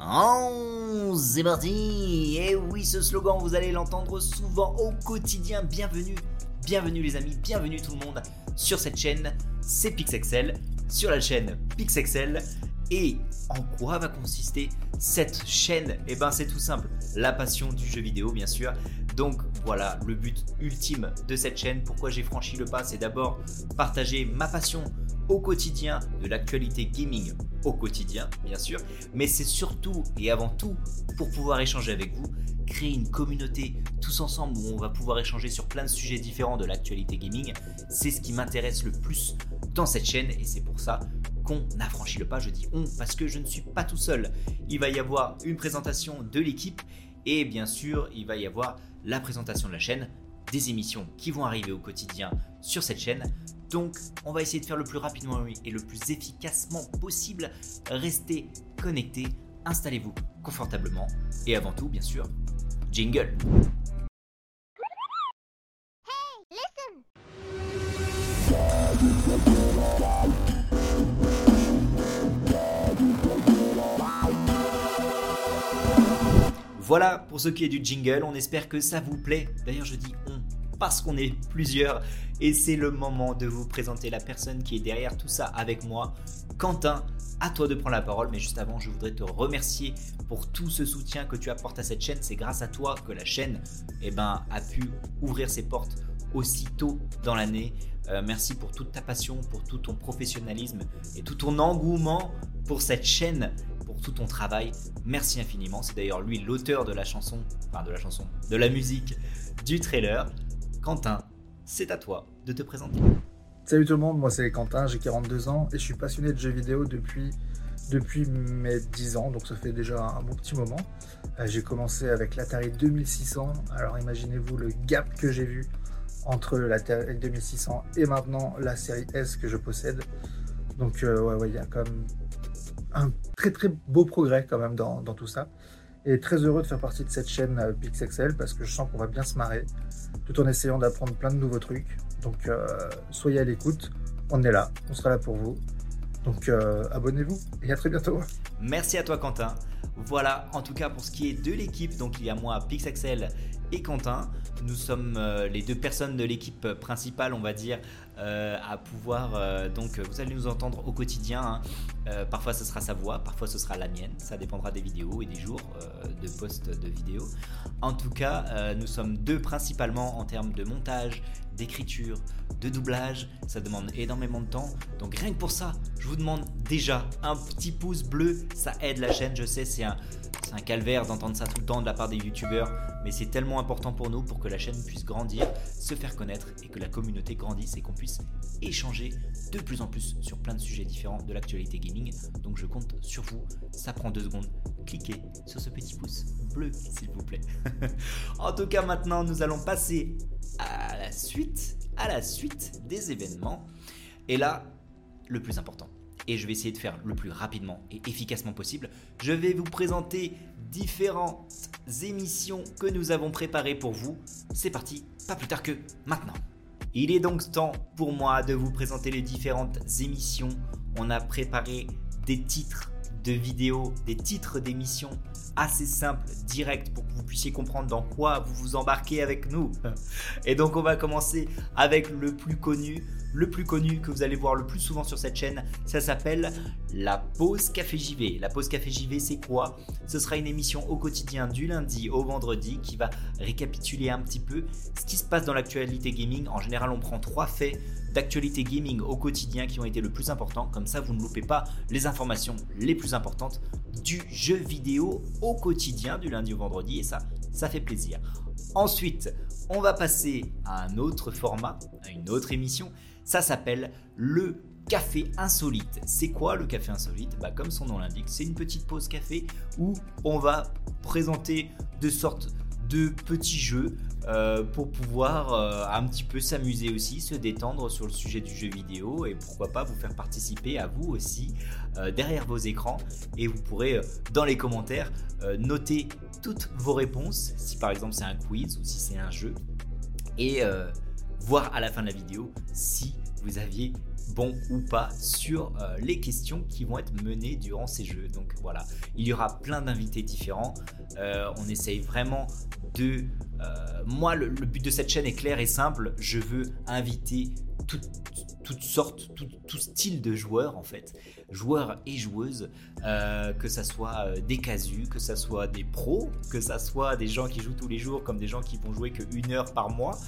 Oh, c'est parti Et oui, ce slogan, vous allez l'entendre souvent au quotidien. Bienvenue, bienvenue les amis, bienvenue tout le monde sur cette chaîne. C'est Pixexcel, sur la chaîne Pixexcel. Et en quoi va consister cette chaîne? Eh ben c'est tout simple, la passion du jeu vidéo bien sûr. Donc voilà, le but ultime de cette chaîne, pourquoi j'ai franchi le pas, c'est d'abord partager ma passion au quotidien de l'actualité gaming au quotidien, bien sûr, mais c'est surtout et avant tout pour pouvoir échanger avec vous, créer une communauté tous ensemble où on va pouvoir échanger sur plein de sujets différents de l'actualité gaming. C'est ce qui m'intéresse le plus dans cette chaîne et c'est pour ça qu'on a le pas. Je dis on parce que je ne suis pas tout seul. Il va y avoir une présentation de l'équipe et bien sûr, il va y avoir la présentation de la chaîne, des émissions qui vont arriver au quotidien sur cette chaîne. Donc, on va essayer de faire le plus rapidement et le plus efficacement possible. Restez connectés, installez-vous confortablement et avant tout, bien sûr, jingle. Voilà pour ce qui est du jingle, on espère que ça vous plaît. D'ailleurs je dis on parce qu'on est plusieurs et c'est le moment de vous présenter la personne qui est derrière tout ça avec moi. Quentin, à toi de prendre la parole, mais juste avant je voudrais te remercier pour tout ce soutien que tu apportes à cette chaîne. C'est grâce à toi que la chaîne eh ben, a pu ouvrir ses portes aussitôt dans l'année. Euh, merci pour toute ta passion, pour tout ton professionnalisme et tout ton engouement pour cette chaîne tout ton travail. Merci infiniment. C'est d'ailleurs lui l'auteur de la chanson, enfin de la chanson, de la musique du trailer. Quentin, c'est à toi de te présenter. Salut tout le monde, moi c'est Quentin, j'ai 42 ans et je suis passionné de jeux vidéo depuis, mes 10 ans, donc ça fait déjà un bon petit moment. Euh, j'ai commencé avec l'Atari 2600, alors imaginez-vous le gap que j'ai vu entre l'Atari 2600 et maintenant la série S que je possède. Donc euh, il y a comme un très très beau progrès quand même dans, tout ça. Et très heureux de faire partie de cette chaîne euh, PixXL parce que je sens qu'on va bien se marrer tout en essayant d'apprendre plein de nouveaux trucs. Donc euh, soyez à l'écoute, on est là, on sera là pour vous. Donc euh, abonnez-vous et à très bientôt. Merci à toi Quentin. Voilà, en tout cas pour ce qui est de l'équipe, donc il y a moi, PixXL et Quentin. Nous sommes les deux personnes de l'équipe principale, on va dire, euh, à pouvoir. Euh, donc, vous allez nous entendre au quotidien. Hein. Euh, parfois, ce sera sa voix, parfois, ce sera la mienne. Ça dépendra des vidéos et des jours de post de vidéos. En tout cas, nous sommes deux principalement en termes de montage, d'écriture, de doublage. Ça demande énormément de temps. Donc, rien que pour ça, je vous demande déjà un petit pouce bleu. Ça aide la chaîne. Je sais, c'est un calvaire d'entendre ça tout le temps de la part des youtubeurs, mais c'est tellement important pour nous pour que la chaîne puisse grandir, se faire connaître et que la communauté grandisse et qu'on puisse échanger de plus en plus sur plein de sujets différents de l'actualité gaming. Donc je compte sur vous, ça prend deux secondes. Cliquez sur ce petit pouce bleu s'il vous plaît. en tout cas maintenant nous allons passer à la suite, à la suite des événements. Et là, le plus important et je vais essayer de faire le plus rapidement et efficacement possible. Je vais vous présenter différentes émissions que nous avons préparées pour vous. C'est parti, pas plus tard que maintenant. Il est donc temps pour moi de vous présenter les différentes émissions. On a préparé des titres de vidéos, des titres d'émissions assez simples, directs, pour que vous puissiez comprendre dans quoi vous vous embarquez avec nous. Et donc on va commencer avec le plus connu, le plus connu que vous allez voir le plus souvent sur cette chaîne, ça s'appelle la pause café JV. La pause café JV, c'est quoi? Ce sera une émission au quotidien du lundi au vendredi qui va récapituler un petit peu ce qui se passe dans l'actualité gaming. En général, on prend trois faits d'actualité gaming au quotidien qui ont été le plus importants. Comme ça, vous ne loupez pas les informations les plus importantes du jeu vidéo au quotidien du lundi au vendredi et ça, ça fait plaisir. Ensuite, on va passer à un autre format, à une autre émission ça s'appelle le café insolite. C'est quoi le café insolite? Bah, Comme son nom l'indique, c'est une petite pause café où on va présenter de sortes de petits jeux euh, pour pouvoir euh, un petit peu s'amuser aussi, se détendre sur le sujet du jeu vidéo et pourquoi pas vous faire participer à vous aussi euh, derrière vos écrans. Et vous pourrez dans les commentaires noter toutes vos réponses si par exemple c'est un quiz ou si c'est un jeu. Et voir à la fin de la vidéo si vous aviez bon ou pas sur euh, les questions qui vont être menées durant ces jeux. Donc voilà, il y aura plein d'invités différents. Euh, on essaye vraiment de... Euh, moi, le, but de cette chaîne est clair et simple. Je veux inviter toutes sortes, tout, style de joueurs en fait, joueurs et joueuses, que ça soit des casus, que ça soit des pros, que ça soit des gens qui jouent tous les jours comme des gens qui vont jouer que une heure par mois.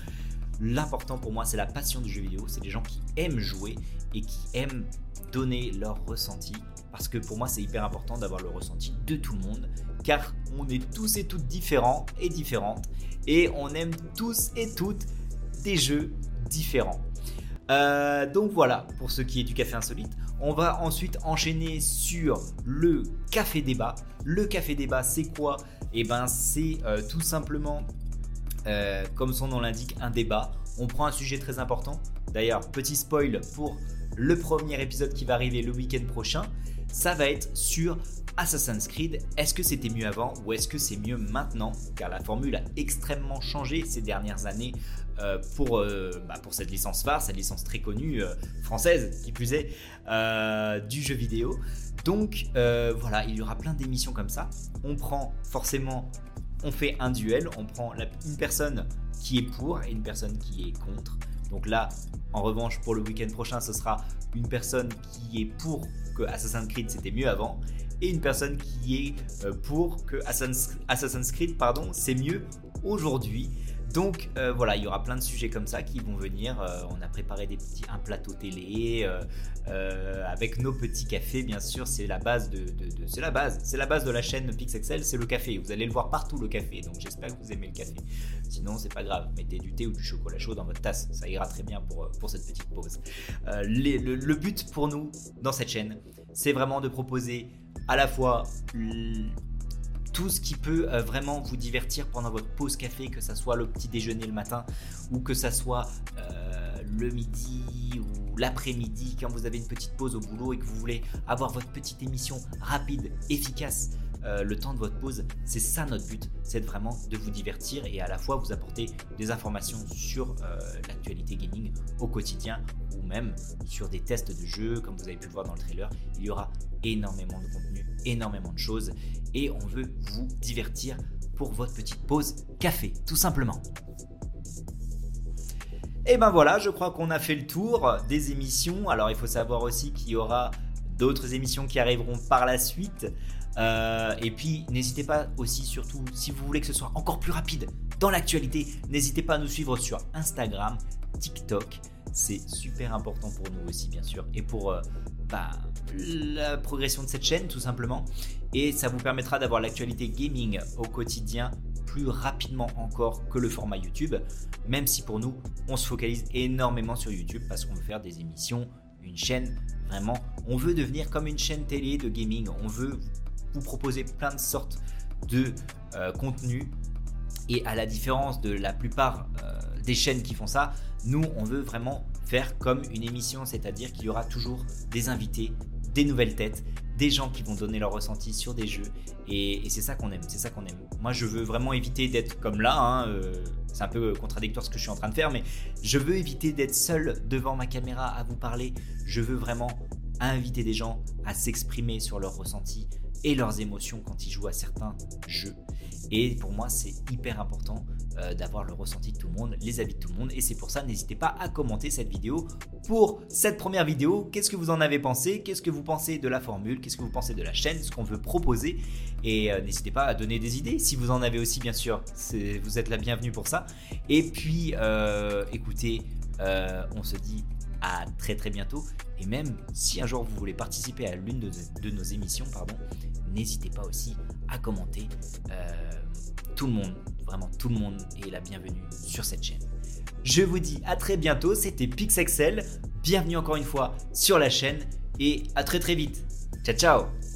L'important pour moi, c'est la passion du jeu vidéo. C'est des gens qui aiment jouer et qui aiment donner leur ressenti. Parce que pour moi, c'est hyper important d'avoir le ressenti de tout le monde. Car on est tous et toutes différents et différentes. Et on aime tous et toutes des jeux différents. Euh, donc voilà, pour ce qui est du café insolite. On va ensuite enchaîner sur le café débat. Le café débat, c'est quoi? Eh ben, c'est euh, tout simplement euh, comme son nom l'indique, un débat. On prend un sujet très important. D'ailleurs, petit spoil pour le premier épisode qui va arriver le week-end prochain. Ça va être sur Assassin's Creed. Est-ce que c'était mieux avant ou est-ce que c'est mieux maintenant? Car la formule a extrêmement changé ces dernières années euh, pour, euh, bah, pour cette licence phare, cette licence très connue française qui plus est du jeu vidéo. Donc voilà, il y aura plein d'émissions comme ça. On prend forcément on fait un duel, on prend une personne qui est pour et une personne qui est contre. Donc là, en revanche, pour le week-end prochain, ce sera une personne qui est pour que Assassin's Creed c'était mieux avant et une personne qui est euh, pour que Assassin's Creed pardon c'est mieux aujourd'hui. Donc euh, voilà, il y aura plein de sujets comme ça qui vont venir. Euh, on a préparé des petits, un plateau télé euh, avec nos petits cafés, bien sûr. C'est la base de, c'est la base, c'est la base de la chaîne Pixexcel, c'est le café. Vous allez le voir partout le café. Donc j'espère que vous aimez le café. Sinon c'est pas grave, mettez du thé ou du chocolat chaud dans votre tasse, ça ira très bien pour pour cette petite pause. le but pour nous dans cette chaîne, c'est vraiment de proposer à la fois tout ce qui peut euh, vraiment vous divertir pendant votre pause café, que ça soit le petit déjeuner le matin ou que ça soit euh, le midi ou l'après-midi quand vous avez une petite pause au boulot et que vous voulez avoir votre petite émission rapide, efficace. Euh, le temps de votre pause, c'est ça notre but, c'est vraiment de vous divertir et à la fois vous apporter des informations sur l'actualité gaming au quotidien ou même sur des tests de jeux, comme vous avez pu le voir dans le trailer. Il y aura énormément de contenu, énormément de choses et on veut vous divertir pour votre petite pause café, tout simplement. Et ben voilà, je crois qu'on a fait le tour des émissions. Alors il faut savoir aussi qu'il y aura d'autres émissions qui arriveront par la suite. Euh, et puis n'hésitez pas aussi, surtout si vous voulez que ce soit encore plus rapide dans l'actualité, n'hésitez pas à nous suivre sur Instagram, TikTok. C'est super important pour nous aussi, bien sûr, et pour euh, bah, la progression de cette chaîne, tout simplement. Et ça vous permettra d'avoir l'actualité gaming au quotidien plus rapidement encore que le format YouTube, même si pour nous, on se focalise énormément sur YouTube parce qu'on veut faire des émissions, une chaîne, vraiment, on veut devenir comme une chaîne télé de gaming, on veut vous proposer plein de sortes de euh, contenus et à la différence de la plupart euh, des chaînes qui font ça, nous, on veut vraiment faire comme une émission, c'est-à-dire qu'il y aura toujours des invités, des nouvelles têtes, des gens qui vont donner leur ressenti sur des jeux. Et, c'est ça qu'on aime, c'est ça qu'on aime. Moi, je veux vraiment éviter d'être comme là. Hein, euh, c'est un peu contradictoire ce que je suis en train de faire, mais je veux éviter d'être seul devant ma caméra à vous parler. Je veux vraiment inviter des gens à s'exprimer sur leurs ressentis et leurs émotions quand ils jouent à certains jeux. Et pour moi, c'est hyper important euh, d'avoir le ressenti de tout le monde, les avis de tout le monde. Et c'est pour ça, n'hésitez pas à commenter cette vidéo. Pour cette première vidéo, qu'est-ce que vous en avez pensé? Qu'est-ce que vous pensez de la formule? Qu'est-ce que vous pensez de la chaîne? Ce qu'on veut proposer? Et euh, n'hésitez pas à donner des idées. Si vous en avez aussi, bien sûr, vous êtes la bienvenue pour ça. Et puis, euh, écoutez, on se dit à très très bientôt. Et même si un jour vous voulez participer à l'une de, nos émissions, pardon, n'hésitez pas aussi à commenter. tout le monde Vraiment, tout le monde est la bienvenue sur cette chaîne. Je vous dis à très bientôt, c'était Pixexcel. Bienvenue encore une fois sur la chaîne et à très très vite. Ciao ciao